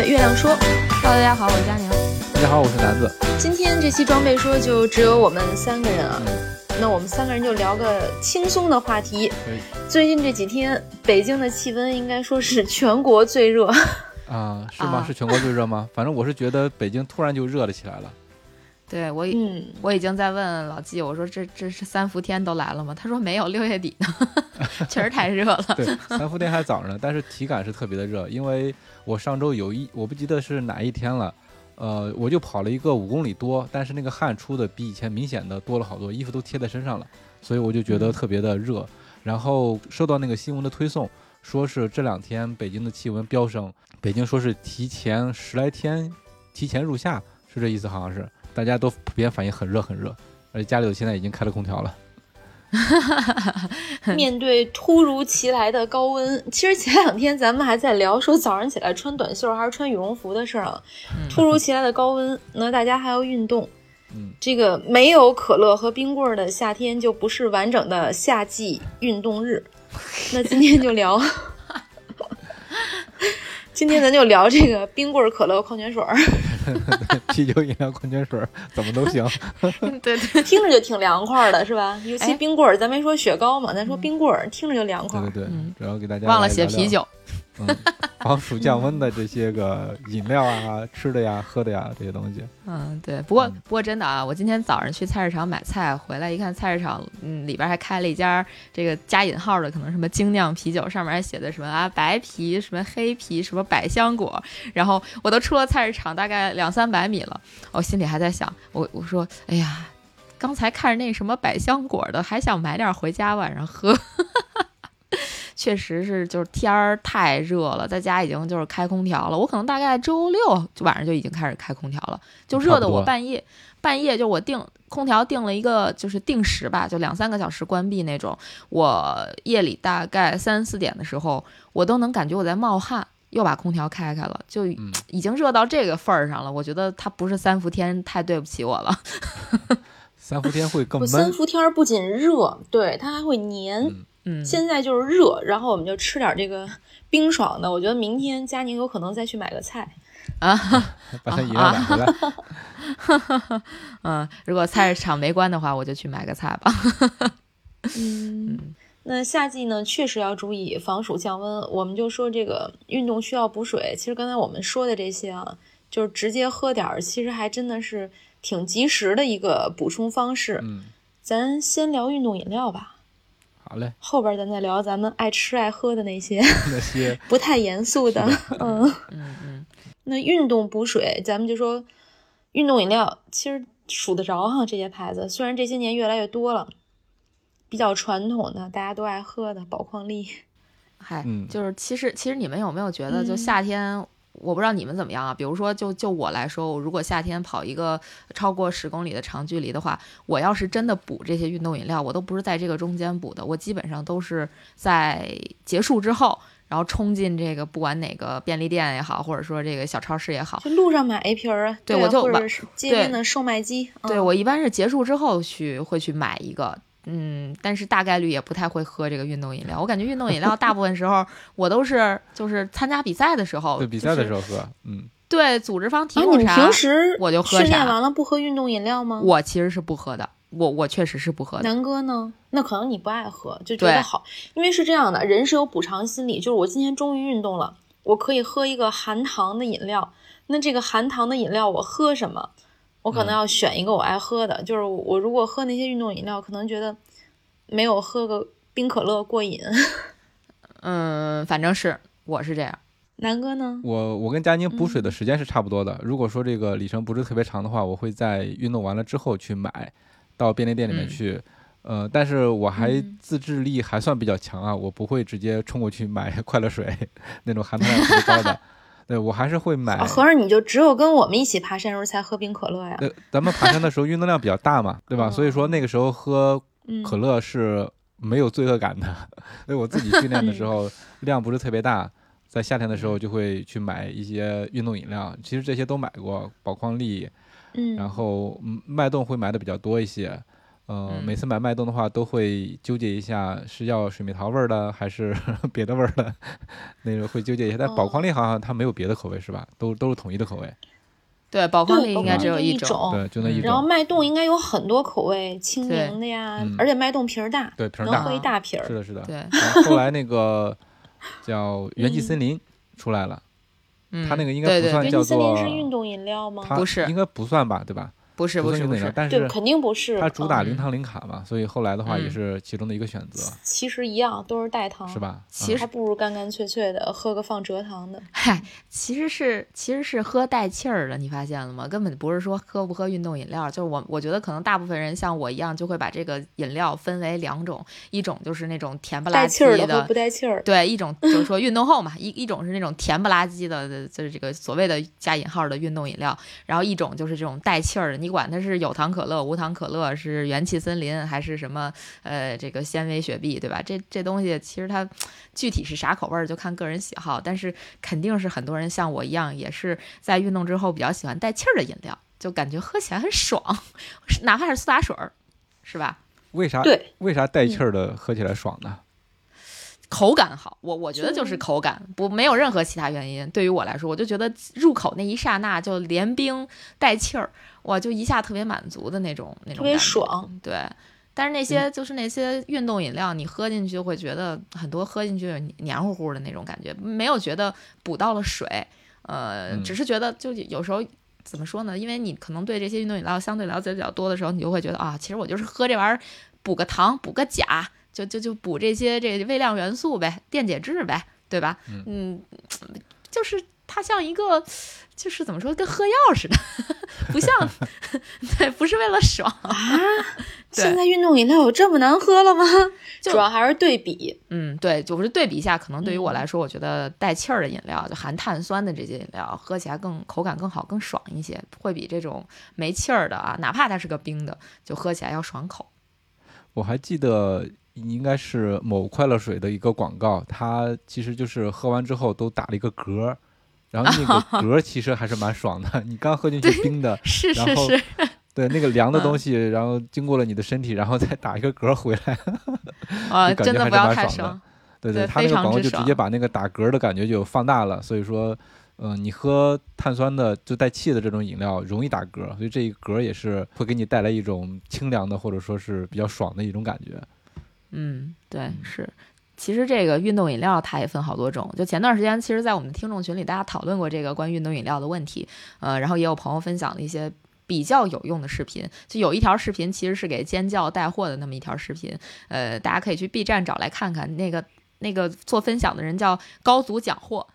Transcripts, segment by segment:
月，月亮说。Hello，大家好，我是佳宁。大家好，我是南子。今天这期装备说就只有我们三个人啊，那我们三个人就聊个轻松的话题。最近这几天，北京的气温应该说是全国最热。啊，是吗？啊是全国最热吗？反正我是觉得北京突然就热了起来了。对我已、嗯，我已经在问老纪，我说这这是三伏天都来了吗？他说没有，六月底呢，确实太热了。对，三伏天还早着呢，但是体感是特别的热，因为我上周有一我不记得是哪一天了，呃，我就跑了一个五公里多，但是那个汗出的比以前明显的多了好多，衣服都贴在身上了，所以我就觉得嗯特别的热。然后收到那个新闻的推送，说是这两天北京的气温飙升，北京说是提前十来天提前入夏，是这意思，好像是大家都普遍反应很热很热，而且家里头现在已经开了空调了。面对突如其来的高温，其实前两天咱们还在聊说早上起来穿短袖还是穿羽绒服的事儿啊。嗯突如其来的高温，那大家还要运动。嗯，这个没有可乐和冰棍儿的夏天就不是完整的夏季运动日。那今天就聊，今天咱就聊这个冰棍儿、可乐、矿泉水儿，啤酒、饮料、矿泉水怎么都行。对对，听着就挺凉快的，是吧？尤其哎冰棍儿，咱没说雪糕嘛，咱说冰棍儿，听着就凉快。对对对嗯，然后给大家忘了写啤酒。嗯，防暑降温的这些个饮料啊、吃的呀、喝的呀这些东西。嗯，对。不过嗯不过真的啊，我今天早上去菜市场买菜，回来一看，菜市场嗯里边还开了一家这个加引号的，可能什么精酿啤酒，上面还写的什么啊白啤、什么黑啤、什么百香果。然后我都出了菜市场大概两三百米了，我心里还在想，我我说哎呀。刚才看着那什么百香果的，还想买点回家晚上喝。确实是，就是天儿太热了，在家已经就是开空调了。我可能大概周六晚上就已经开始开空调了，就热的我半夜半夜就我定空调定了一个就是定时吧，就两三个小时关闭那种。我夜里大概三四点的时候，我都能感觉我在冒汗。又把空调开开了，就嗯已经热到这个份儿上了。我觉得它不是三伏天，太对不起我了。三伏天会更闷，三。伏天儿不仅热，对它还会黏。嗯嗯，现在就是热，然后我们就吃点这个冰爽的。我觉得明天佳宁有可能再去买个菜。啊，把它饮料买回来。嗯，如果菜市场没关的话，我就去买个菜吧。嗯，那夏季呢，确实要注意防暑降温。我们就说这个运动需要补水。其实刚才我们说的这些啊，就是直接喝点儿，其实还真的是挺及时的一个补充方式。嗯，咱先聊运动饮料吧，好嘞，后边咱再聊咱们爱吃爱喝的那些那些 不太严肃的。嗯，嗯嗯，那运动补水，咱们就说运动饮料，其实数得着哈这些牌子。虽然这些年越来越多了，比较传统的大家都爱喝的宝矿力。嗨，嗯就是其实其实你们有没有觉得，就嗯夏天，我不知道你们怎么样啊？比如说就就我来说，我如果夏天跑一个超过十公里的长距离的话，我要是真的补这些运动饮料，我都不是在这个中间补的，我基本上都是在结束之后。然后冲进这个不管哪个便利店也好，或者说这个小超市也好，就路上买一瓶儿啊，啊对我就街边的售卖机。嗯对我一般是结束之后去会去买一个，嗯，但是大概率也不太会喝这个运动饮料。我感觉运动饮料大部分时候我都是就是参加比赛的时候，对比赛的时候，候喝。嗯，对组织方提供啥，平时我就喝训练完了不喝运动饮料吗？我其实是不喝的，我我确实是不喝的。南哥呢？那可能你不爱喝，就觉得好，因为是这样的，人是有补偿心理，就是我今天终于运动了，我可以喝一个含糖的饮料。那这个含糖的饮料我喝什么？我可能嗯要选一个我爱喝的，就是我如果喝那些运动饮料，可能觉得没有喝个冰可乐过瘾。嗯，反正是我是这样。南哥呢？我我跟佳宁补水的嗯时间是差不多的。如果说这个里程不是特别长的话，我会在运动完了之后去买，到便利店里面嗯去，呃，但是我还嗯自制力还算比较强啊，我不会直接冲过去买 快乐水 那种含糖量特别高的，对我还是会买啊。合着你就只有跟我们一起爬山时候才喝冰可乐呀？对，咱们爬山的时候 运动量比较大嘛，对吧？所以说那个时候喝嗯，可乐是没有罪恶感的，所以我自己训练的时候量不是特别大，在夏天的时候就会去买一些运动饮料，其实这些都买过，宝矿力，嗯，然后嗯脉动会买的比较多一些。呃，嗯每次买脉动的话，都会纠结一下是要水蜜桃味儿的还是 别的味儿的，那个会纠结一下。但宝矿力好像它没有别的口味是吧？都都是统一的口味，对，宝矿力，应该只有一种。对，就那一种然后，脉动应该有很多口味，清柠的呀嗯，而且脉动瓶儿大，对，瓶儿大能喝，一大瓶儿是。的，是的。对，然后后来那个叫元气森林出来了，嗯，它那个应该不算叫元气森林做是运动饮料吗？它不是应该不算吧，对吧？不是不是不是，对，是肯定不是。它主打嗯零糖零卡嘛，所以后来的话也嗯是其中的一个选择，其实一样，都是代糖，是？吧？其实还不如干干脆脆的喝个放蔗糖的。嗨，其实是其实是喝带气儿的，你发现了吗？根本不是说喝不喝运动饮料，就是我我觉得可能大部分人像我一样，就会把这个饮料分为两种，一种就是那种甜不拉几带气儿的和不带气儿。对，一种就是说运动后嘛，一一种是那种甜不拉几的，就是这个所谓的加引号的运动饮料，然后一种就是这种带气儿的，你管它是有糖可乐、无糖可乐，是元气森林还是什么呃这个纤维雪碧，对吧？这这东西其实它具体是啥口味儿就看个人喜好，但是肯定是很多人像我一样，也是在运动之后比较喜欢带气儿的饮料，就感觉喝起来很爽，哪怕是苏打水儿，是吧？为啥对，为啥带气儿的喝起来爽呢？口感好，我我觉得就就是口感，不没有任何其他原因。对于我来说，我就觉得入口那一刹那就连冰带气儿，哇，就一下特别满足的那种那种特别感觉爽。对，但是那些就是那些运动饮料，你喝进去就会觉得很多喝进去黏糊糊的那种感觉，没有觉得补到了水，呃，嗯只是觉得就有时候。怎么说呢？因为你可能对这些运动饮料相对了解比较多的时候，你就会觉得啊，其实我就是喝这玩意儿补个糖、补个钾，就就就补这些这微量元素呗，电解质呗，对吧？嗯就是它像一个，就是怎么说，跟喝药似的，不像，对，不是为了爽。啊现在运动饮料有这么难喝了吗？就主要还是对比。嗯，对，就是对比一下，可能对于我嗯来说，我觉得带气儿的饮料，就含碳酸的这些饮料，喝起来更口感更好、更爽一些，会比这种没气儿的啊，哪怕它是个冰的，就喝起来要爽口。我还记得应该是某快乐水的一个广告，它其实就是喝完之后都打了一个嗝儿，然后那个 嗝儿其实还是蛮爽的。你刚喝进去冰的，是然后是是，对那个凉的嗯东西，然后经过了你的身体，然后再打一个嗝儿回来，啊，就感觉还真的不要太是蛮爽的。对对它那个广告就直接把那个打嗝儿的感觉就放大了，所以说。嗯、你喝碳酸的就带气的这种饮料容易打嗝，所以这一嗝儿也是会给你带来一种清凉的或者说是比较爽的一种感觉。嗯，对，是。其实这个运动饮料它也分好多种。就前段时间，其实，在我们的听众群里，大家讨论过这个关于运动饮料的问题，呃，然后也有朋友分享了一些比较有用的视频。就有一条视频其实是给尖叫带货的那么一条视频，呃，大家可以去 B 站找来看看。那个那个做分享的人叫高祖讲货。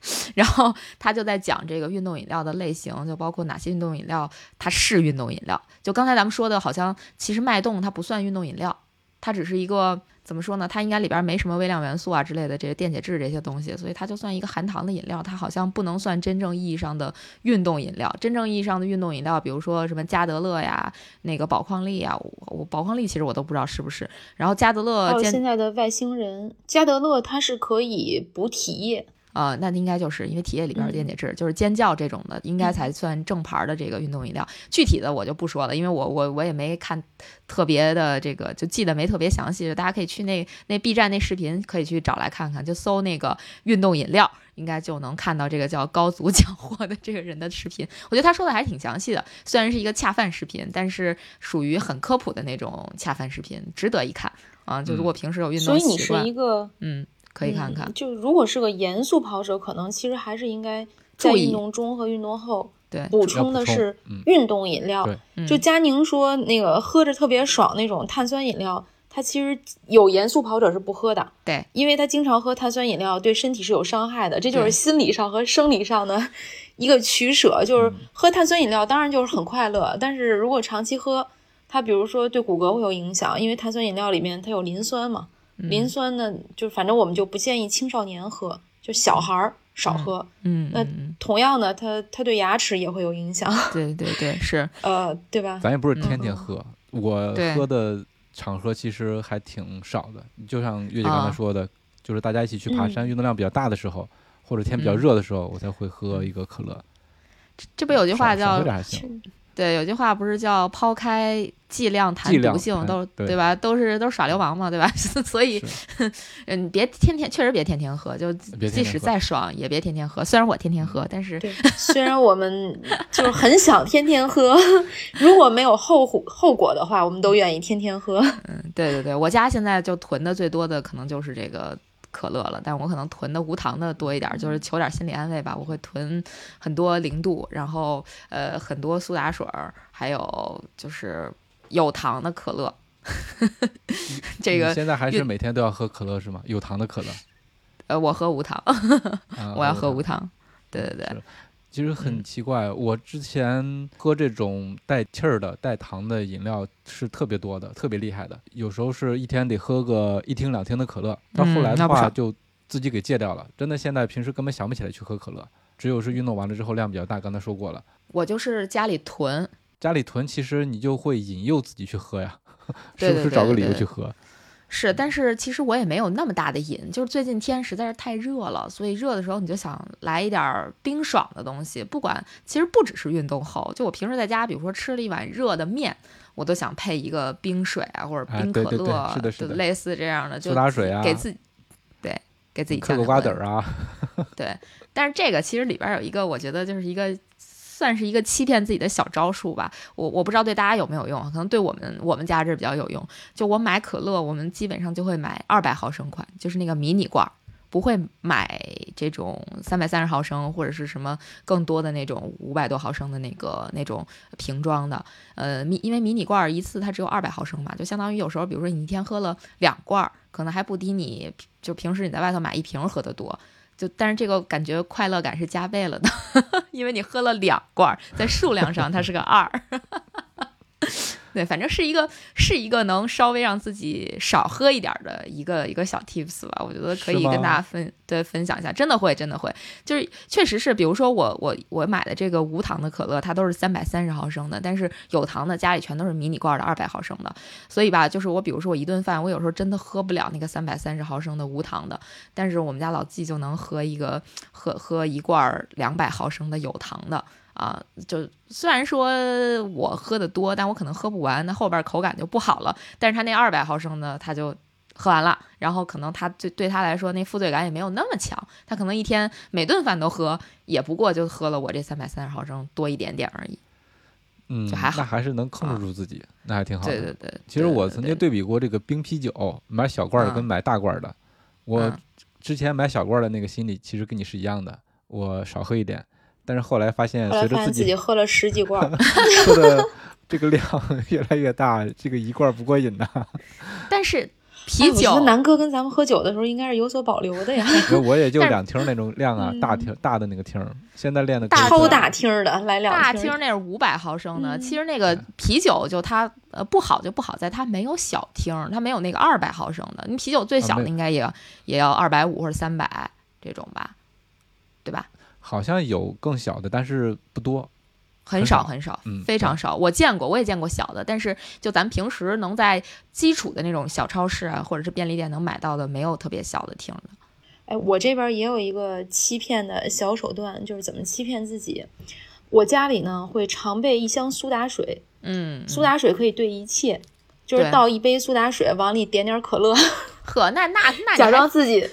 然后他就在讲这个运动饮料的类型，就包括哪些运动饮料它是运动饮料。就刚才咱们说的，好像其实脉动它不算运动饮料，它只是一个怎么说呢？它应该里边没什么微量元素啊之类的这些电解质这些东西，所以它就算一个含糖的饮料，它好像不能算真正意义上的运动饮料。真正意义上的运动饮料，比如说什么加德乐呀、那个宝矿力呀，我我宝矿力其实我都不知道是不是。然后加德乐现在的外星人加德乐，它是可以补体液。啊、那应该就是因为体液里边有电解质，就是尖叫这种的，应该才算正牌的这个运动饮料。具体的我就不说了，因为我我我也没看特别的这个，就记得没特别详细。大家可以去那那 B 站那视频可以去找来看看，就搜那个运动饮料，应该就能看到这个叫高足讲货的这个人的视频。我觉得他说的还是挺详细的，虽然是一个恰饭视频，但是属于很科普的那种恰饭视频，值得一看啊。就如果平时有运所以你是一个嗯，可以看看嗯。就如果是个严肃跑者，可能其实还是应该在运动中和运动后对，补充的是嗯运动饮料。嗯就佳宁说那个喝着特别爽那种碳酸饮料，它其实有严肃跑者是不喝的。对，因为他经常喝碳酸饮料，对身体是有伤害的，这就是心理上和生理上的一个取舍。就是喝碳酸饮料当然就是很快乐，但是如果长期喝，它比如说对骨骼会有影响，因为碳酸饮料里面它有磷酸嘛，磷酸呢，就反正我们就不建议青少年喝，就小孩儿少喝。嗯，那同样的，它它对牙齿也会有影响。对对对，是，呃，对吧？咱也不是天天喝，我喝的场合其实还挺少的。就像月姐刚才啊说的，就是大家一起去爬山，嗯运动量比较大的时候，或者天比较嗯热的时候，我才会喝一个可乐。这不有句话叫。对，有句话不是叫抛开剂量谈毒性，都对吧？都是都是耍流氓嘛，对吧？所以，嗯，别天天，确实别天天喝，就即使再爽也别天天喝。虽然我天天喝，但是，虽然我们就是很想天天喝，如果没有后后果的话，我们都愿意天天喝。嗯，对对对，我家现在就囤的最多的可能就是这个可乐了，但我可能囤的无糖的多一点儿，就是求点心理安慰吧。我会囤很多零度，然后呃很多苏打水儿，还有就是有糖的可乐。这个现在还是每天都要喝可乐是吗？有糖的可乐。呃，我喝无糖，啊我要喝无糖。糖。对对对是，其实很嗯奇怪，我之前喝这种带气儿的、带糖的饮料是特别多的，特别厉害的。有时候是一天得喝个一听两听的可乐，到后来的话就自己给戒掉了。真的，现在平时根本想不起来去喝可乐，只有是运动完了之后量比较大。刚才说过了，我就是家里囤，家里囤，其实你就会引诱自己去喝呀，是不是找个理由去喝？是，但是其实我也没有那么大的瘾，就是最近天实在是太热了，所以热的时候你就想来一点儿冰爽的东西。不管其实不只是运动后，就我平时在家，比如说吃了一碗热的面，我都想配一个冰水啊，或者哎冰可乐，对对对是的是的类似这样的，就苏打水啊，给自己对给自己嗑个降降温瓜子儿啊，对，但是这个其实里边儿有一个，我觉得就是一个算是一个欺骗自己的小招数吧。我我不知道对大家有没有用，可能对我们我们家这比较有用。就我买可乐，我们基本上就会买二百毫升款，就是那个迷你罐。不会买这种三百三十毫升或者是什么更多的那种五百多毫升的那个那种瓶装的，呃，迷因为迷你罐一次它只有二百毫升嘛，就相当于有时候比如说你一天喝了两罐，可能还不敌你就平时你在外头买一瓶喝的多。就但是这个感觉快乐感是加倍了的，因为你喝了两罐，在数量上它是个二。对，反正是一个是一个能稍微让自己少喝一点儿的一个一个小 tips 吧，我觉得可以跟大家分对分享一下，真的会真的会，就是确实是，比如说我我我买的这个无糖的可乐，它都是三百三十毫升的，但是有糖的家里全都是迷你罐的二百毫升的，所以吧，就是我比如说我一顿饭，我有时候真的喝不了那个三百三十毫升的无糖的，但是我们家老纪就能喝一个喝喝一罐两百毫升的有糖的。啊，就虽然说我喝的多，但我可能喝不完，那后边口感就不好了。但是他那二百毫升的，他就喝完了，然后可能他对对他来说那负罪感也没有那么强，他可能一天每顿饭都喝，也不过就喝了我这三百三十毫升多一点点而已。嗯，就还好那还是能控制住自己，那还挺好的。对对对，其实我曾经对比过这个冰啤酒，买小罐儿的跟嗯买大罐儿的。我嗯之前买小罐儿的那个心理其实跟你是一样的，我少喝一点。但是后来发现，随着自己自己喝了十几罐儿，喝的这个量 越来越大，这个一罐儿不过瘾呐。但是哎啤酒我觉得南哥跟咱们喝酒的时候应该是有所保留的呀，我也就两听儿那种量啊，大听大的那个听儿，现在练的大超大听儿的来两大听那是五百毫升的，嗯其实那个啤酒就它呃不好就不好在它没有小听儿，它没有那个二百毫升的。你啤酒最小的应该也、也要二百五或者三百这种吧，对吧？好像有更小的，但是不多。很很少少很少，嗯非常少。我见过，我也见过小的，但是就咱平时能在基础的那种小超市啊，或者是便利店能买到的，没有特别小的听的。哎，我这边也有一个欺骗的小手段，就是怎么欺骗自己。我家里呢会常备一箱苏打水，嗯，苏打水可以兑一切，就是倒一杯苏打水，往里点点可乐，呵，那那那假装自己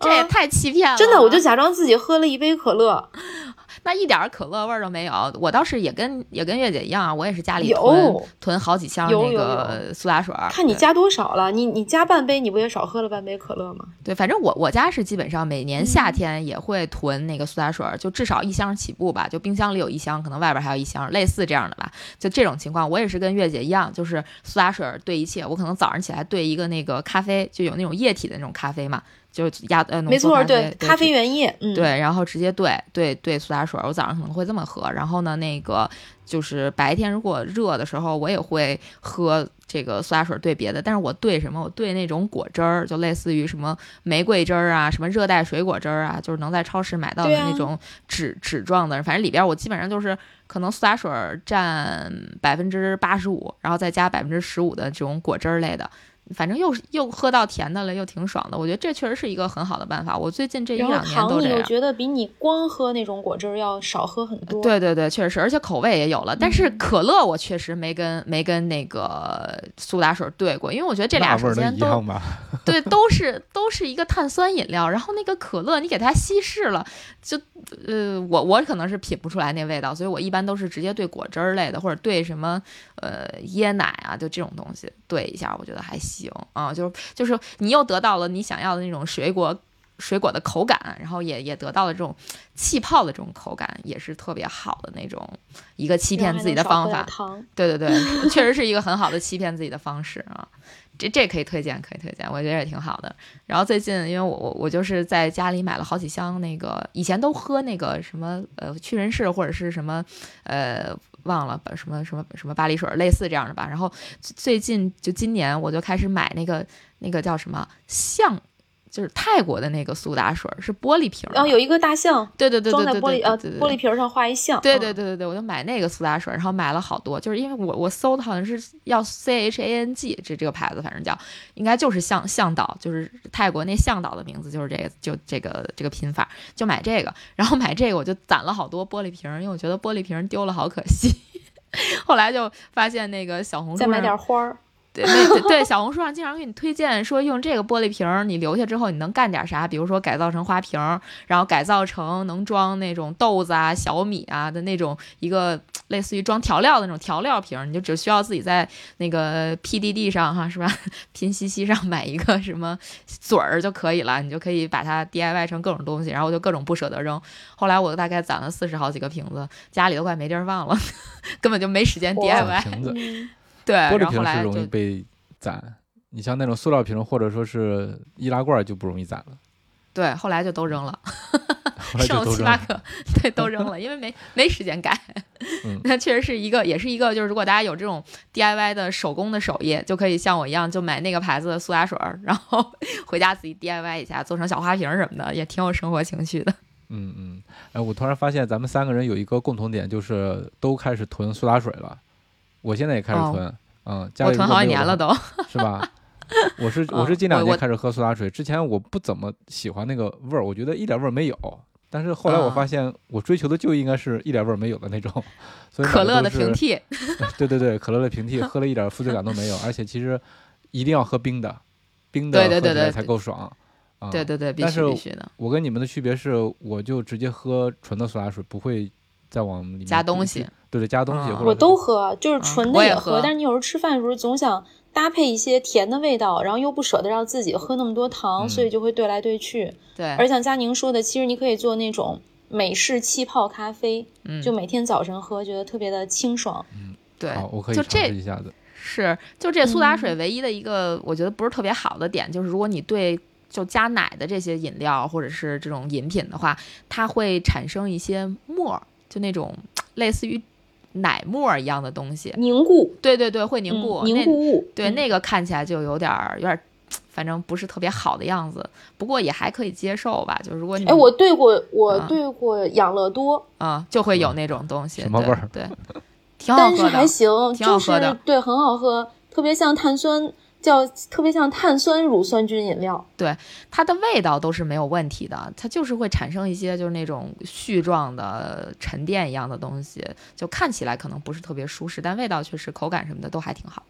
这也嗯太欺骗了。真的，我就假装自己喝了一杯可乐，那一点儿可乐味儿都没有。我倒是也跟也跟月姐一样啊，我也是家里有囤囤好几箱那个苏打水儿。看你加多少了。你你加半杯，你不也少喝了半杯可乐吗？对，反正我我家是基本上每年嗯夏天也会囤那个苏打水儿，就至少一箱起步吧。就冰箱里有一箱，可能外边还有一箱，类似这样的吧。就这种情况，我也是跟月姐一样，就是苏打水儿兑一切。我可能早上起来兑一个那个咖啡，就有那种液体的那种咖啡嘛，就压呃浓没错，对，对咖啡原液，嗯，对，然后直接兑兑兑苏打水儿，我早上可能会这么喝。然后呢，那个就是白天如果热的时候，我也会喝这个苏打水儿兑别的，但是我兑什么？我兑那种果汁儿，就类似于什么玫瑰汁儿啊，什么热带水果汁儿啊，就是能在超市买到的那种纸、纸状的，反正里边儿我基本上就是可能苏打水儿占百分之八十五，然后再加百分之十五的这种果汁儿类的。反正又是又喝到甜的了，又挺爽的。我觉得这确实是一个很好的办法。我最近这一两年糖都这样。你又觉得比你光喝那种果汁儿要少喝很多。，对对对，确实是，而且口味也有了。但是嗯可乐我确实没跟没跟那个苏打水兑过，因为我觉得这俩那味儿能首先都一样吧？对都是都是一个碳酸饮料，然后那个可乐你给它稀释了，就呃我我可能是品不出来那味道，所以我一般都是直接兑果汁儿类的，或者兑什么呃椰奶啊，就这种东西兑一下，我觉得还行啊，就是就是你又得到了你想要的那种水果。水果的口感，然后也也得到了这种气泡的这种口感，也是特别好的那种一个欺骗自己的方法。对对对，确实是一个很好的欺骗自己的方式啊。这这可以推荐，可以推荐，我觉得也挺好的。然后最近，因为我我我就是在家里买了好几箱那个，以前都喝那个什么呃屈臣氏或者是什么呃忘了把什么什么什么巴黎水类似这样的吧。然后最近就今年我就开始买那个那个叫什么象，就是泰国的那个苏打水儿，是玻璃瓶儿，然后有一个大象对对对装对对对在玻璃呃玻璃瓶儿上画一象，对嗯对对对对，我就买那个苏打水，然后买了好多，就是因为我我搜的好像是要 C H A N G 这这个牌子，反正叫应该就是向向导，就是泰国那向导的名字就是这个，就这个这个拼法，就买这个，然后买这个我就攒了好多玻璃瓶儿，因为我觉得玻璃瓶儿丢了好可惜。后来就发现那个小红书再买上点花儿，对，那对对，小红书上经常给你推荐说用这个玻璃瓶儿，你留下之后你能干点啥？比如说改造成花瓶儿，然后改造成能装那种豆子啊、小米啊的那种一个类似于装调料的那种调料瓶儿，你就只需要自己在那个 PDD 上哈是吧，拼夕夕上买一个什么嘴儿就可以了，你就可以把它 DIY 成各种东西，然后我就各种不舍得扔。后来我大概攒了四十好几个瓶子，家里都快没地儿放了，根本就没时间 DIY。瓶子，嗯，对，玻璃瓶是容易被攒，你像那种塑料瓶或者说是易拉罐就不容易攒了。对，后来就都扔了。剩了。七八个，对，都扔了，因为没没时间改。嗯那确实是一个，也是一个，就是如果大家有这种 DIY 的手工的手艺，就可以像我一样，就买那个牌子的苏打水儿，然后 回家自己 DIY 一下，做成小花瓶儿什么的，也挺有生活情趣的。嗯嗯，哎，我突然发现咱们三个人有一个共同点，就是都开始囤苏打水了。我现在也开始哦囤，嗯，家我囤好几年了，都。是吧？我是 我嗯是近两年开始喝苏打水，之前我不怎么喜欢那个味儿，我觉得一点味儿没有。但是后来我嗯发现，我追求的就应该是一点味儿没有的那种，所以可乐的平替，对对对，可乐的平替，喝了一点负罪感都没有，而且其实一定要喝冰的，冰的喝起来才够爽。啊，对对对，必须但是必须的，我跟你们的区别是，我就直接喝纯的苏打水，不会再往里面加东西。对对，加东西嗯或者我都喝，就是嗯纯的也的喝，喝但是你有时候吃饭的时候总想搭配一些甜的味道，然后又不舍得让自己喝那么多糖，嗯所以就会兑来兑去。对，而像佳宁说的，其实你可以做那种美式气泡咖啡，嗯，就每天早晨喝，觉得特别的清爽。嗯对，好，我可以就尝试这一下子。是，就这苏打水嗯唯一的一个我觉得不是特别好的点，就是如果你对就加奶的这些饮料或者是这种饮品的话，它会产生一些沫儿，就那种类似于奶沫儿一样的东西。凝固，对对对，会凝固，嗯、凝固物。对、嗯那个看起来就有点儿有点儿，反正不是特别好的样子。不过也还可以接受吧，就如果你哎，我对过，我啊兑过养乐多，啊、就会有那种东西，对什么味儿对，挺好但是喝的。还行，挺好就是喝的对，很好喝，特别像碳酸，叫特别像碳酸乳酸菌饮料。对它的味道都是没有问题的，它就是会产生一些就是那种絮状的沉淀一样的东西，就看起来可能不是特别舒适，但味道确实口感什么的都还挺好，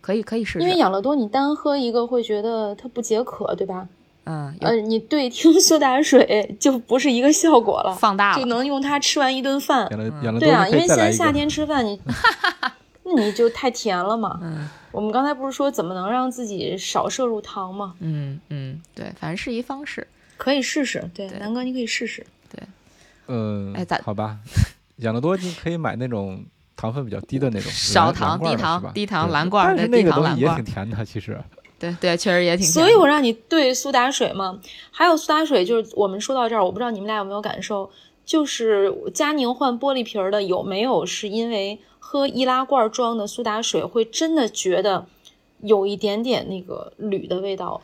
可以可以试试。因为养乐多你单喝一个会觉得它不解渴，对吧？嗯，呃，你兑听苏打水就不是一个效果了，放大了，就能用它吃完一顿饭。养乐嗯养乐对啊，因为现在夏。天吃饭你，那你就太甜了嘛。嗯我们刚才不是说怎么能让自己少摄入糖吗？嗯嗯，对，反正是一方式。可以试试，对，对南哥你可以试试。对嗯哎咋，好吧，养乐多你可以买那种糖分比较低的那种，少糖低糖低糖蓝罐儿但是那个东西也挺甜的，其实。对对，确实也挺甜。所以我让你兑苏打水嘛。还有苏打水，就是我们说到这儿，我不知道你们俩有没有感受，就是佳宁换玻璃瓶的有没有是因为喝易拉罐装的苏打水会真的觉得有一点点那个铝的味道？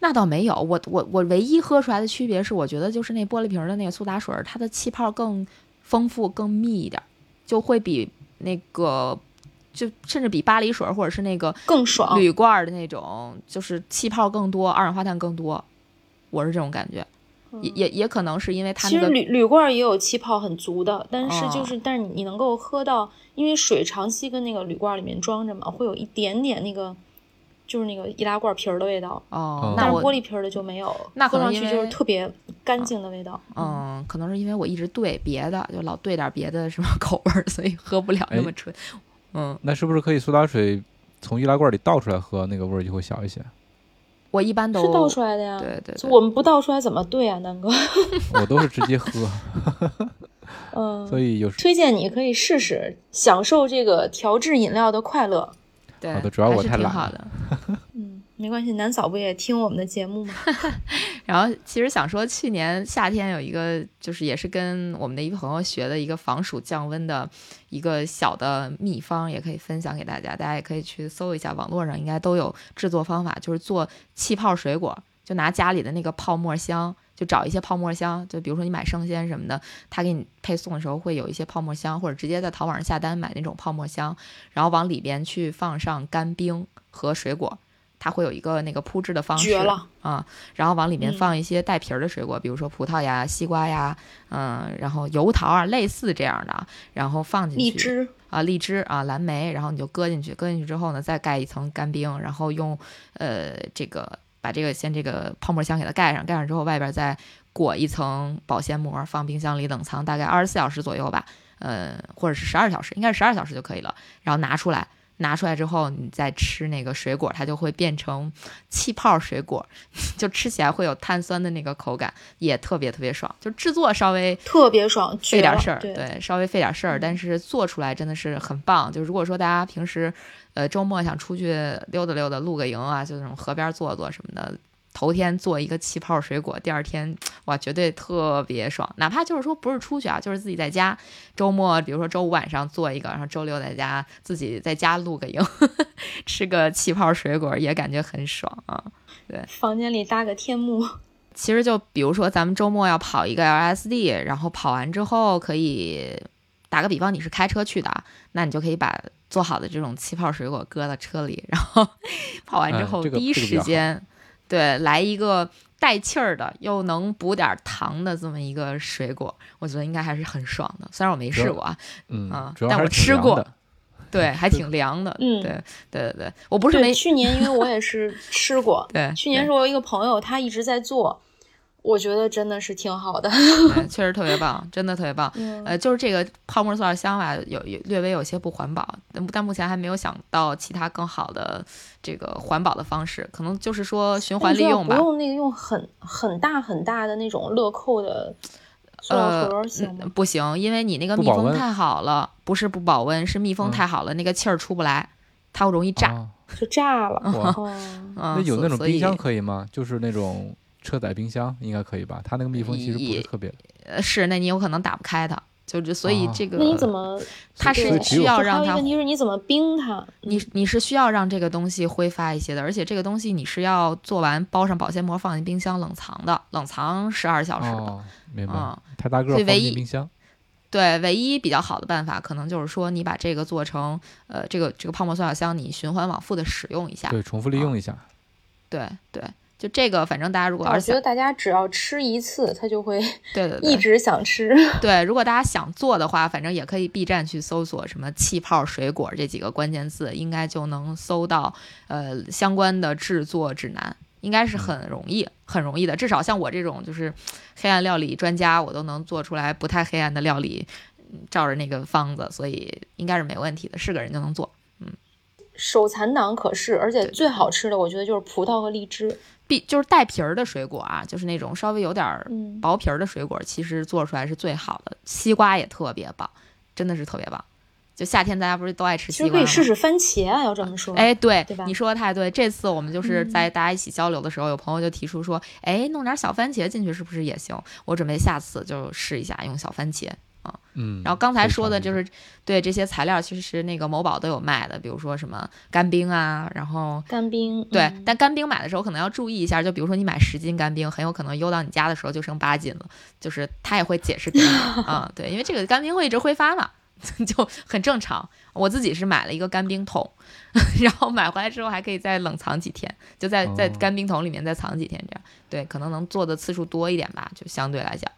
那倒没有，我我我唯一喝出来的区别是，我觉得就是那玻璃瓶的那个苏打水，它的气泡更丰富、更密一点，就会比那个就甚至比巴黎水或者是那个更爽。铝罐的那种，就是气泡更多，二氧化碳更多，我是这种感觉。也也也可能是因为它其实铝铝罐儿也有气泡很足的，但是哦就是、但是你你能够喝到，因为水长期跟那个铝罐儿里面装着嘛，会有一点点那个就是那个易拉罐皮儿的味道。哦，但是那玻璃瓶儿的就没有，那喝上去就是特别干净的味道。嗯，可能是因为我一直兑别的，就老兑点别的什么 口味儿，所以喝不了那哎么纯。嗯，那是不是可以苏打水从易拉罐里倒出来喝，那个味儿就会小一些？我一般都是倒出来的呀。对对对我们不倒出来怎么兑啊，南哥？我都是直接喝，嗯，所以有推荐你可以试试，享受这个调制饮料的快乐。对，好的主要还是我太懒了挺好的。嗯，没关系，南嫂不也听我们的节目吗？然后其实想说，去年夏天有一个，就是也是跟我们的一个朋友学的一个防暑降温的一个小的秘方，也可以分享给大家。大家也可以去搜一下，网络上应该都有制作方法，就是做气泡水果，就拿家里的那个泡沫箱，就找一些泡沫箱，就比如说你买生鲜什么的，他给你配送的时候会有一些泡沫箱，或者直接在淘宝上下单买那种泡沫箱，然后往里边去放上干冰和水果。它会有一个那个铺制的方式，绝了啊、然后往里面嗯放一些带皮儿的水果，比如说葡萄呀、西瓜呀，嗯，然后油桃啊，类似这样的啊，然后放进去。荔枝，啊，荔枝啊，蓝莓，然后你就搁进去，搁进去之后呢，再盖一层干冰，然后用呃这个把这个先这个泡沫箱给它盖上，盖上之后外边再裹一层保鲜膜，放冰箱里冷藏大概二十四小时左右吧，呃，或者是十二小时，应该是十二小时就可以了，然后拿出来。拿出来之后，你再吃那个水果，它就会变成气泡水果，就吃起来会有碳酸的那个口感，也特别特别爽。就制作稍微特别爽，费点事儿，对，稍微费点事儿，嗯但是做出来真的是很棒。就如果说大家平时，呃，周末想出去溜达溜达、露个营啊，就那种河边坐坐什么的，头天做一个气泡水果，第二天哇，绝对特别爽。哪怕就是说不是出去啊，就是自己在家，周末比如说周五晚上做一个，然后周六在家自己在家露个营，吃个气泡水果也感觉很爽啊。对房间里搭个天幕，其实就比如说咱们周末要跑一个 LSD，然后跑完之后可以打个比方，你是开车去的，那你就可以把做好的这种气泡水果搁到车里，然后 跑完之后第一时间，对，来一个带气儿的又能补点糖的这么一个水果，我觉得应该还是很爽的。虽然我没试过啊，嗯啊，但我吃过对，还挺凉的。嗯对对对对，我不是，没去年因为我也是吃过，对去年是我一个朋友，他一直在做，我觉得真的是挺好的。对 确实特别棒，真的特别棒。嗯呃，就是这个泡沫塑料箱吧，有有略微有些不环保，但但目前还没有想到其他更好的这个环保的方式，可能就是说循环利用吧不。用那个用很很大很大的那种乐扣的塑料呃盒行吗？嗯不行，因为你那个密封太好了，不是不保温，是密封嗯太好了，那个气儿出不来，它会容易炸。啊就炸了。那有那种冰箱可以吗？就是那种车载冰箱，应该可以吧？它那个密封其实不是特别，呃是，那你有可能打不开它，就是所以哦这个、那你怎么？它是需要让它问题是，你怎么冰它？你你是需要让这个东西挥发一些的，而且这个东西你是要做完包上保鲜膜放进冰箱冷藏的，冷藏十二小时的。哦，明白嗯，太大个儿放所以唯一进冰箱，对，唯一比较好的办法，可能就是说你把这个做成呃这个这个泡沫塑料箱，你循环往复的使用一下。对，重复利用一下。对对，就这个，反正大家如果要是我觉得大家只要吃一次，他就会 对 一直想吃。对，如果大家想做的话，反正也可以 B 站去搜索什么气泡水果这几个关键字，应该就能搜到呃相关的制作指南。应该是很容易，很容易的。至少像我这种就是黑暗料理专家，我都能做出来不太黑暗的料理，嗯照着那个方子，所以应该是没问题的，是个人就能做。嗯手残党可是，而且最好吃的，我觉得就是葡萄和荔枝。必就是带皮儿的水果啊，就是那种稍微有点薄皮儿的水果，其实做出来是最好的。西瓜也特别棒，真的是特别棒。就夏天大家不是都爱吃西瓜吗？可以试试番茄啊，要这么说。哎，对，对吧你说的太对。这次我们就是嗯在大家一起交流的时候，有朋友就提出说，哎，弄点小番茄进去是不是也行？我准备下次就试一下用小番茄。嗯，然后刚才说的就是对这些材料，其实那个某宝都有卖的，比如说什么干冰啊，然后干冰，对，嗯但干冰买的时候可能要注意一下，就比如说你买十斤干冰，很有可能邮到你家的时候就剩八斤了，就是他也会解释给你 啊、对，因为这个干冰会一直挥发嘛，就很正常。我自己是买了一个干冰桶，然后买回来之后还可以再冷藏几天，就在在哦干冰桶里面再藏几天，这样对，可能能做的次数多一点吧，就相对来讲。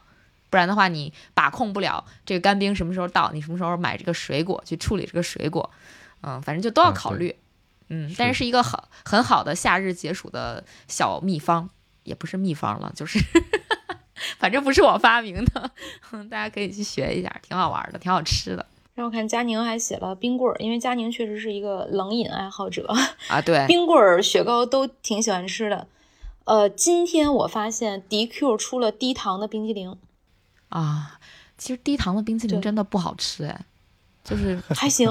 不然的话，你把控不了这个干冰什么时候到，你什么时候买这个水果去处理这个水果，嗯，反正就都要考虑。嗯，但是是一个好很好的夏日解暑的小秘方，也不是秘方了，就是 反正不是我发明的，大家可以去学一下，挺好玩的，挺好吃的然后看佳宁还写了冰棍儿，因为佳宁确实是一个冷饮爱好者，啊。对，冰棍儿、雪糕都挺喜欢吃的。呃，今天我发现 DQ 出了低糖的冰激凌，啊，其实低糖的冰淇淋真的不好吃哎，就是 还行，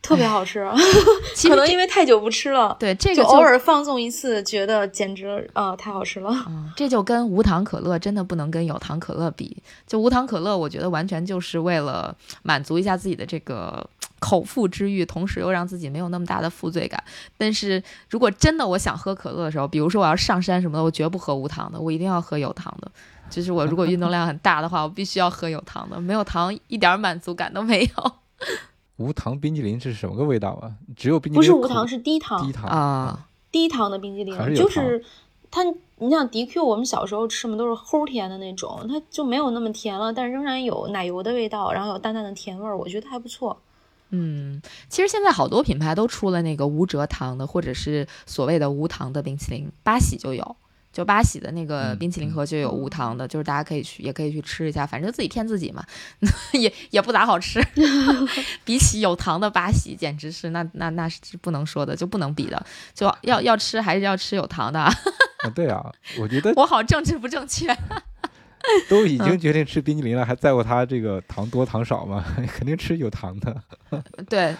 特别好吃。可能因为太久不吃了，对这个就偶尔放纵一次，觉得简直啊、太好吃了。嗯，这就跟无糖可乐真的不能跟有糖可乐比。就无糖可乐，我觉得完全就是为了满足一下自己的这个口腹之欲，同时又让自己没有那么大的负罪感。但是如果真的我想喝可乐的时候，比如说我要上山什么的，我绝不喝无糖的，我一定要喝有糖的。就是我如果运动量很大的话，我必须要喝有糖的，没有糖一点儿满足感都没有 无糖冰激凌是什么个味道啊？只有冰激凌不是无糖，是低糖，低糖啊。低糖的冰激凌还是，有就是它，你像 DQ，我们小时候吃嘛都是齁甜的那种，它就没有那么甜了，但仍然有奶油的味道，然后有淡淡的甜味儿，我觉得还不错。嗯，其实现在好多品牌都出了那个无蔗糖的，或者是所谓的无糖的冰淇淋，八喜就有，就八喜的那个嗯冰淇淋嗯盒就有无糖的，就是大家可以去，也可以去吃一下，反正自己骗自己嘛，也也不咋好吃。比起有糖的八喜，简直是那那那是不能说的，就不能比的，就要要吃还是要吃有糖的啊。啊，对啊，我觉得我好政治不正确。都已嗯经决定吃冰淇淋了，还在乎它这个糖多糖少吗？肯定吃有糖的。对，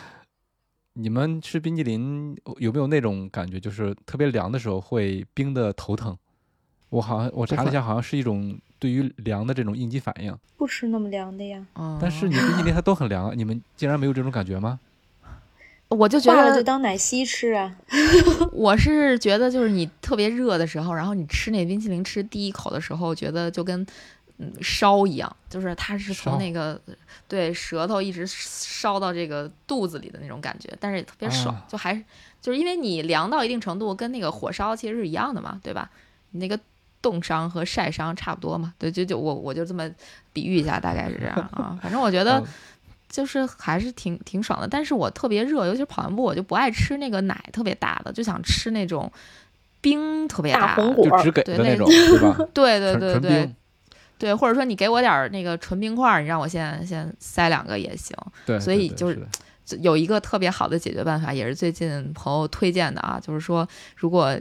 你们吃冰淇淋有没有那种感觉，就是特别凉的时候会冰的头疼？我好像我查了一下，好像是一种对于凉的这种应激反应。不吃那么凉的呀，嗯，但是你冰激凌它都很凉啊，你们竟然没有这种感觉吗？我就觉化了就得当奶昔吃啊。我是觉得，就是你特别热的时候，然后你吃那冰淇淋吃第一口的时候，觉得就跟嗯烧一样，就是它是从那个对舌头一直烧到这个肚子里的那种感觉，但是也特别爽，啊就还是就是因为你凉到一定程度，跟那个火烧其实是一样的嘛，对吧？你那个冻伤和晒伤差不多嘛，对，就就我我就这么比喻一下，大概是这样啊。反正我觉得嗯就是还是挺挺爽的，但是我特别热，尤其是跑完步，我就不爱吃那个奶特别大的，就想吃那种冰特别大大的。红果就只给对那的那种，对吧？对对对对，对，或者说你给我点儿那个纯冰块儿，你让我先先塞两个也行。对，所以就是有一个特别好的解决办法，也是最近朋友推荐的啊，就是说如果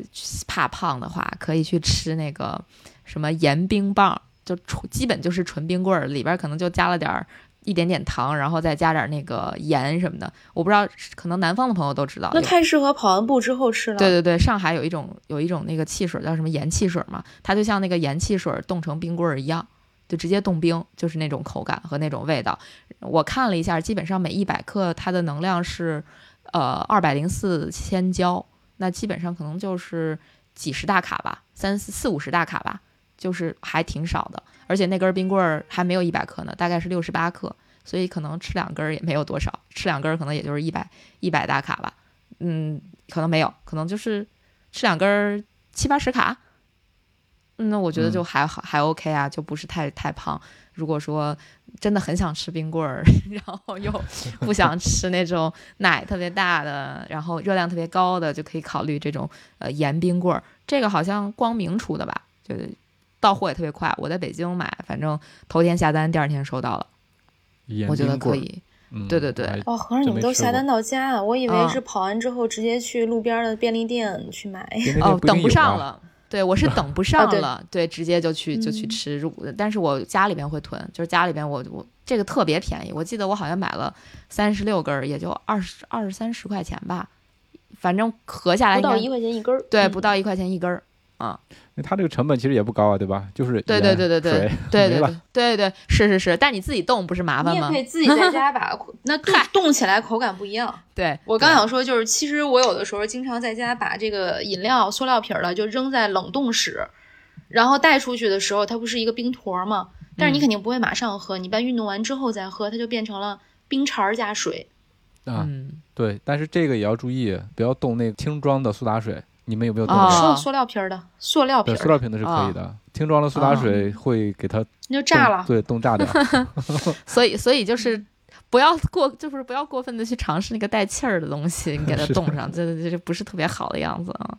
怕胖的话，可以去吃那个什么盐冰棒，就纯基本就是纯冰棍儿，里边儿可能就加了点儿。一点点糖，然后再加点儿那个盐什么的，我不知道，可能南方的朋友都知道。那太适合跑完步之后吃了。对对对，上海有一种有一种那个汽水叫什么盐汽水嘛，它就像那个盐汽水冻成冰棍儿一样，就直接冻冰，就是那种口感和那种味道。我看了一下，基本上每一百克它的能量是呃二百零四千焦，那基本上可能就是几十大卡吧，三四四五十大卡吧，就是还挺少的。而且那根冰棍儿还没有一百克呢，大概是六十八克，所以可能吃两根儿也没有多少，吃两根儿可能也就是一百一百大卡吧。嗯，可能没有，可能就是吃两根儿七八十卡。嗯那我觉得就嗯还好，还 OK 啊，就不是太太胖。如果说真的很想吃冰棍儿，然后又不想吃那种奶特别大的，然后热量特别高的，就可以考虑这种呃盐冰棍儿。这个好像光明出的吧，就是到货也特别快。我在北京买，反正头天下单，第二天收到了，我觉得。可以。嗯对对对哦，合着你们都下单到家啊？我以为啊是跑完之后直接去路边的便利店去买。哦，等不上了，对我是等不 上对了，对，直接就去就去嗯吃。如但是我家里边会囤，就是家里边我我这个特别便宜，我记得我好像买了三十六根儿，也就二十二三十块钱吧，反正合下来应该不到一块钱一根儿。对嗯不到一块钱一根儿。那它这个成本其实也不高啊，对吧？就是对对对对对 对对了对对对，是是是，但你自己冻不是麻烦吗你也可？以自己在 家把那冻冻起来口感不一样。对，我刚想说，就是其实我有的时候经常在家把这个饮料塑料瓶儿的就扔在冷冻室，然后带出去的时候，它不是一个冰坨儿吗？但是你嗯肯定不会马上喝，你一般运动完之后再喝，它就变成了冰碴儿加水。啊，嗯，对，但是这个也要注意，不要冻那个听装的苏打水。你们有没有冻哦过？说塑料瓶儿的，塑料瓶，儿塑料瓶的是可以的，听装的苏打水会给它就炸了。对，冻炸掉。所以所以就是。不要过，就是不要过分的去尝试那个带气儿的东西，你给它冻上，这这这不是特别好的样子啊。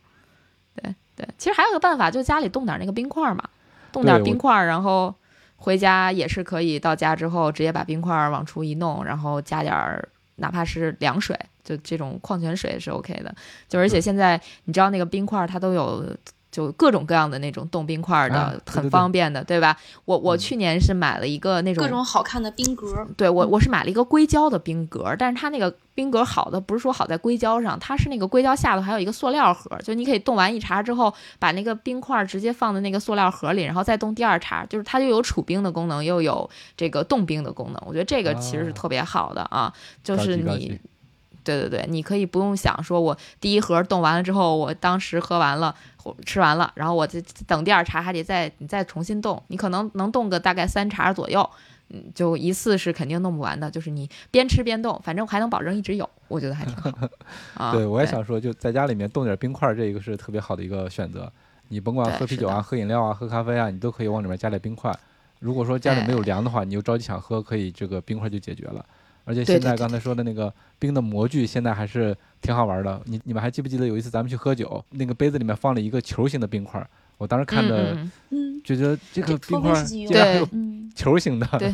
对对，其实还有个办法，就家里冻点那个冰块儿嘛，冻点冰块儿，然后回家也是可以，到家之后直接把冰块儿往出一弄，然后加点儿哪怕是凉水，就这种矿泉水是 OK 的。就而且现在你知道那个冰块它都有。就各种各样的那种冻冰块儿的，很啊对对对方便的，对吧？我我嗯去年是买了一个那种各种好看的冰格儿，对我，我是买了一个硅胶的冰格，但是它那个冰格好的不是说好在硅胶上，它是那个硅胶下头还有一个塑料盒，就你可以冻完一茬之后，把那个冰块直接放在那个塑料盒里，然后再冻第二茬，就是它又有储冰的功能，又有这个冻冰的功能。我觉得这个其实是哦特别好的啊，就是你级高级。对对对，你可以不用想说，我第一盒冻完了之后，我当时喝完了，或吃完了，然后我再等第二茬还得再你再重新冻，你可能能冻个大概三茬左右，嗯，就一次是肯定弄不完的，就是你边吃边冻，反正还能保证一直有，我觉得还挺好。啊，对，我也想说，就在家里面冻点冰块儿，这个是特别好的一个选择。你甭管喝啤酒啊、喝饮料啊、喝咖啡啊，你都可以往里面加点冰块。如果说家里没有哎凉的话，你又着急想喝，可以这个冰块就解决了。而且现在刚才说的那个冰的模具，现在还是挺好玩的。你你们还记不记得有一次咱们去喝酒，那个杯子里面放了一个球形的冰块儿？我当时看嗯着嗯觉得这个冰块竟然还有嗯，球形的，对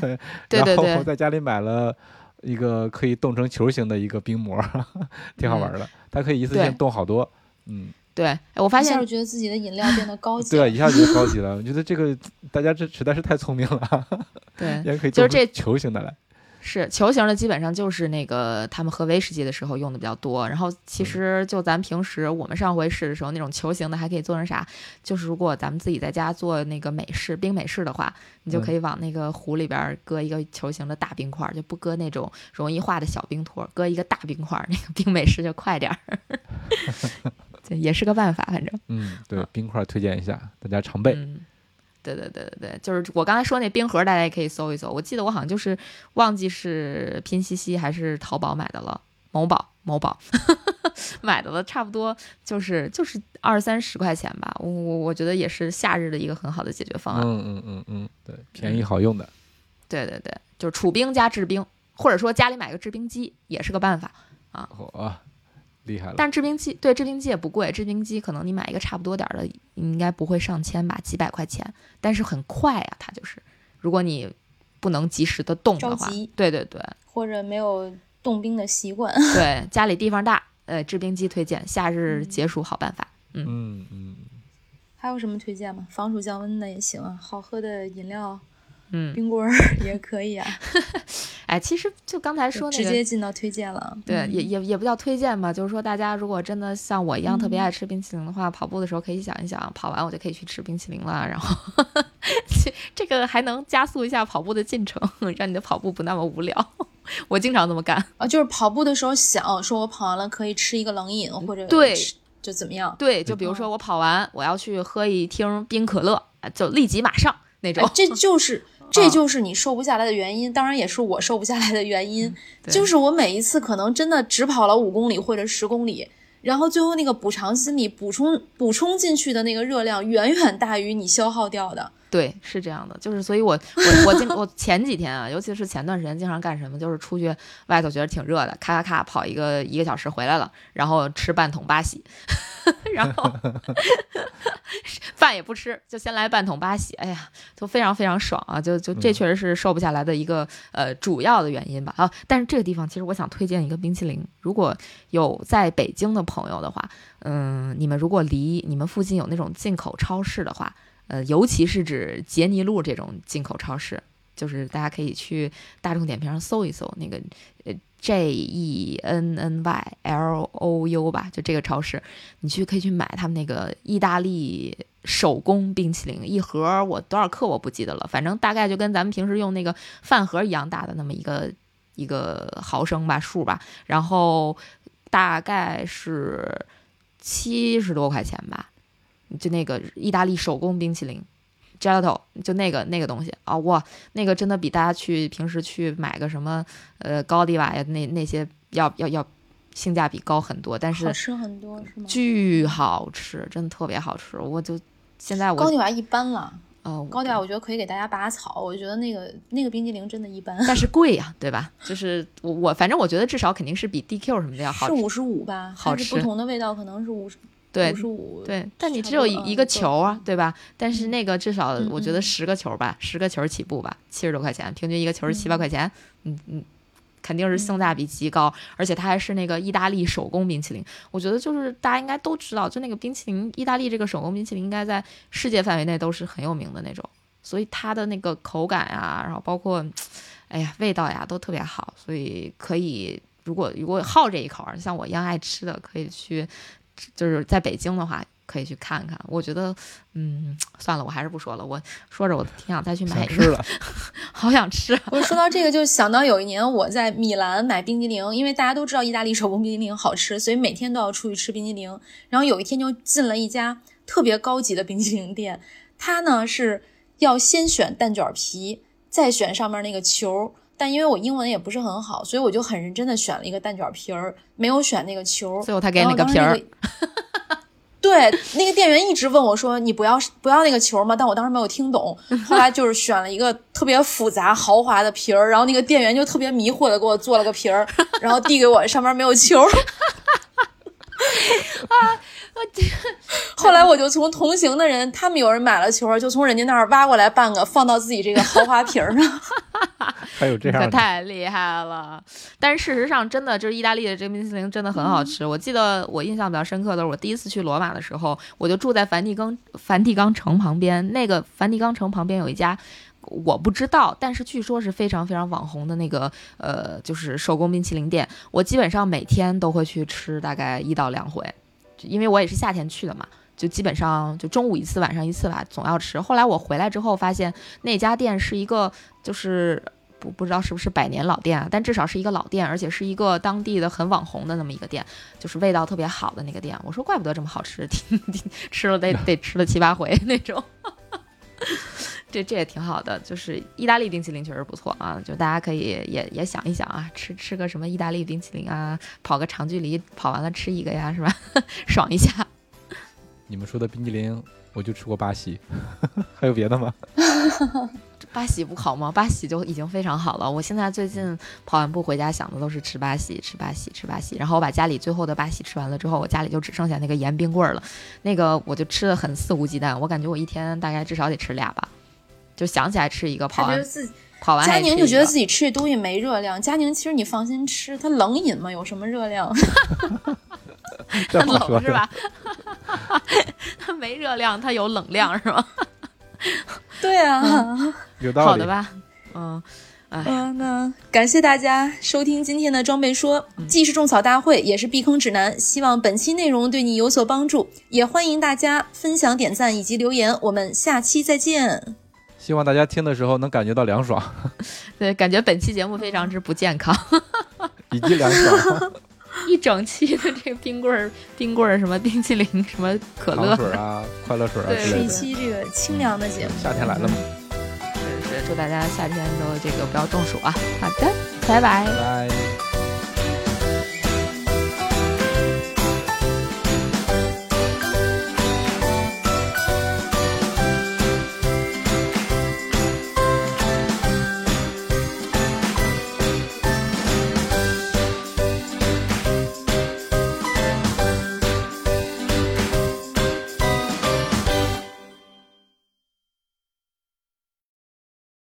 对然后我在家里买了一个可以冻成球形的一个冰膜，挺好玩的。它可以一次性冻好多，嗯，对，哎我发现一下就觉得自己的饮料变得高级对，一下就高级了。我觉得这个大家这实在是太聪明了，对 也可以就是这做出球形的来。是球形的，基本上就是那个他们喝威士忌的时候用的比较多。然后其实就咱平时我们上回试的时候，那种球形的还可以做成啥？就是如果咱们自己在家做那个美式冰美式的话，你就可以往那个壶里边搁一个球形的大冰块，就不搁那种容易化的小冰坨，搁一个大冰块，那个冰美式就快点儿。这也是个办法，反正。嗯，对，冰块推荐一下，大家常备。嗯，对对对对对，就是我刚才说那冰盒，大家也可以搜一搜。我记得我好像就是忘记是拼夕夕还是淘宝买的了，某宝某宝 买的了，差不多就是就是二三十块钱吧。我我我觉得也是夏日的一个很好的解决方案。嗯嗯嗯嗯，对，便宜好用的。对对对，就是储冰加制冰，或者说家里买个制冰机也是个办法。嚯、厉害了。但制冰机对制冰机也不贵，制冰机可能你买一个差不多点儿的，应该不会上千吧，几百块钱，但是很快啊，它就是，如果你不能及时的冻的话着急，对对对或者没有冻冰的习惯。对，家里地方大，呃，制冰机推荐，夏日解暑好办法。嗯嗯，还有什么推荐吗？防暑降温的也行啊，好喝的饮料、嗯，冰棍儿 也可以啊。哎，其实就刚才说那直。接进到推荐了。对，嗯也也也不叫推荐吧，就是说大家如果真的像我一样特别嗯爱吃冰淇淋的话，跑步的时候可以想一想，跑完我就可以去吃冰淇淋了，然后 这这个还能加速一下跑步的进程，让你的跑步不那么无聊。我经常这么干。啊，就是跑步的时候想说，我跑完了可以吃一个冷饮或者对就怎么样。对，就比如说我跑完，我要去喝一听冰可乐，啊就立即马上那种哎，。这就是啊这就是你瘦不下来的原因，当然也是我瘦不下来的原因。嗯就是我每一次可能真的只跑了五公里或者十公里，然后最后那个补偿心理补充补充进去的那个热量远远大于你消耗掉的。对，是这样的，就是所以我我我经我前几天啊，尤其是前段时间，经常干什么，就是出去外头觉得挺热的，咔咔咔跑一个一个小时回来了，然后吃半桶八喜，然后 饭也不吃，就先来半桶八喜，哎呀，就非常非常爽啊！就就这嗯确实是瘦不下来的一个呃主要的原因吧啊！但是这个地方其实我想推荐一个冰淇淋，如果有在北京的朋友的话，嗯，你们如果离你们附近有那种进口超市的话，呃，尤其是指杰尼路这种进口超市，就是大家可以去大众点评上搜一搜那个呃 J E N N Y L O U 吧，就这个超市，你去可以去买他们那个意大利手工冰淇淋，一盒我多少克我不记得了，反正大概就跟咱们平时用那个饭盒一样大的那么一个一个毫升吧数吧，然后大概是七十多块钱吧，就那个意大利手工冰淇淋。Gelato 就那个那个东西啊，哇，那个真的比大家去平时去买个什么呃高迪瓦呀那那些要要要性价比高很多，但是好吃很多是吗？巨好吃，真的特别好吃。我就现在我高迪瓦一般了，呃高迪瓦我觉得可以给大家拔草，我觉得那个那个冰激凌真的一般，但是 贵呀、对吧？就是我我反正我觉得至少肯定是比 DQ 什么的要好吃。是五十五吧？好吃是不同的味道可能是五十对五十五。对，但你只有一一个球啊，对吧？但是嗯那个至少嗯我觉得嗯十个球吧，十个球起步吧，七十多块钱，平均一个球是七八块钱，嗯嗯，肯定是性价比极高，而且它还是那个意大利手工冰淇淋。我觉得就是大家应该都知道，就那个冰淇淋，意大利这个手工冰淇淋应该在世界范围内都是很有名的那种，所以它的那个口感呀，然后包括，哎呀味道呀都特别好，所以可以如果如果好这一口儿，像我一样爱吃的，可以去，就是在北京的话。可以去看看，我觉得，嗯，算了，我还是不说了。我说着，我挺想再去买一个，想，好想吃。我说到这个，就想到有一年我在米兰买冰激凌，因为大家都知道意大利手工冰激凌好吃，所以每天都要出去吃冰激凌。然后有一天就进了一家特别高级的冰激凌店，它呢是要先选蛋卷皮，再选上面那个球。但因为我英文也不是很好，所以我就很认真的选了一个蛋卷皮儿，没有选那个球。最后他给然你个皮儿 对，那个店员一直问我说：“你不要不要那个球吗？”但我当时没有听懂。后来就是选了一个特别复杂豪华的皮儿，然后那个店员就特别迷惑的给我做了个皮儿，然后递给我，上面没有球。后来我就从同行的人，他们有人买了球，就从人家那儿挖过来半个，放到自己这个豪华瓶儿上。还有这可样的，太厉害了！但是事实上，真的就是意大利的这个冰淇淋真的很好吃。我记得我印象比较深刻的是，我第一次去罗马的时候，我就住在梵蒂冈梵蒂冈城旁边。那个梵蒂冈城旁边有一家。我不知道，但是据说是非常非常网红的那个呃，就是手工冰淇淋店。我基本上每天都会去吃，大概一到两回，就因为我也是夏天去的嘛，就基本上就中午一次，晚上一次吧，总要吃。后来我回来之后发现那家店是一个就是不不知道是不是百年老店啊，但至少是一个老店，而且是一个当地的很网红的那么一个店，就是味道特别好的那个店。我说怪不得这么好吃，听听吃了得 得吃了七八回那种。这这也挺好的，就是意大利冰淇淋确实不错啊，就大家可以也也想一想啊，吃吃个什么意大利冰淇淋啊，跑个长距离，跑完了吃一个呀，是吧？爽一下。你们说的冰激凌，我就吃过巴西，还有别的吗？巴西不好吗？巴西就已经非常好了。我现在最近跑完步回家想的都是吃巴西，吃巴西，吃巴西。然后我把家里最后的巴西吃完了之后，我家里就只剩下那个盐冰棍儿了。那个我就吃的很肆无忌惮，我感觉我一天大概至少得吃俩吧。就想起来吃一个，跑完他觉得自己，跑完佳宁就觉得自己吃的东西没热量。佳宁其实你放心吃，它冷饮嘛，有什么热量？这话说的，冷是吧？它没热量，它有冷量是吗？对啊。有道理。好的吧？嗯，哎，嗯，那感谢大家收听今天的装备说，既是种草大会，也是避坑指南。希望本期内容对你有所帮助，也欢迎大家分享、点赞以及留言。我们下期再见。希望大家听的时候能感觉到凉爽，对，感觉本期节目非常之不健康。以及凉爽，一整期的这个冰棍儿、冰棍儿什么冰淇淋、什么可乐糖，水啊、快乐水啊对是一。期这个清凉的节目。夏天来了嘛，是是，祝大家夏天都这个不要中暑啊！好的，拜拜拜。拜。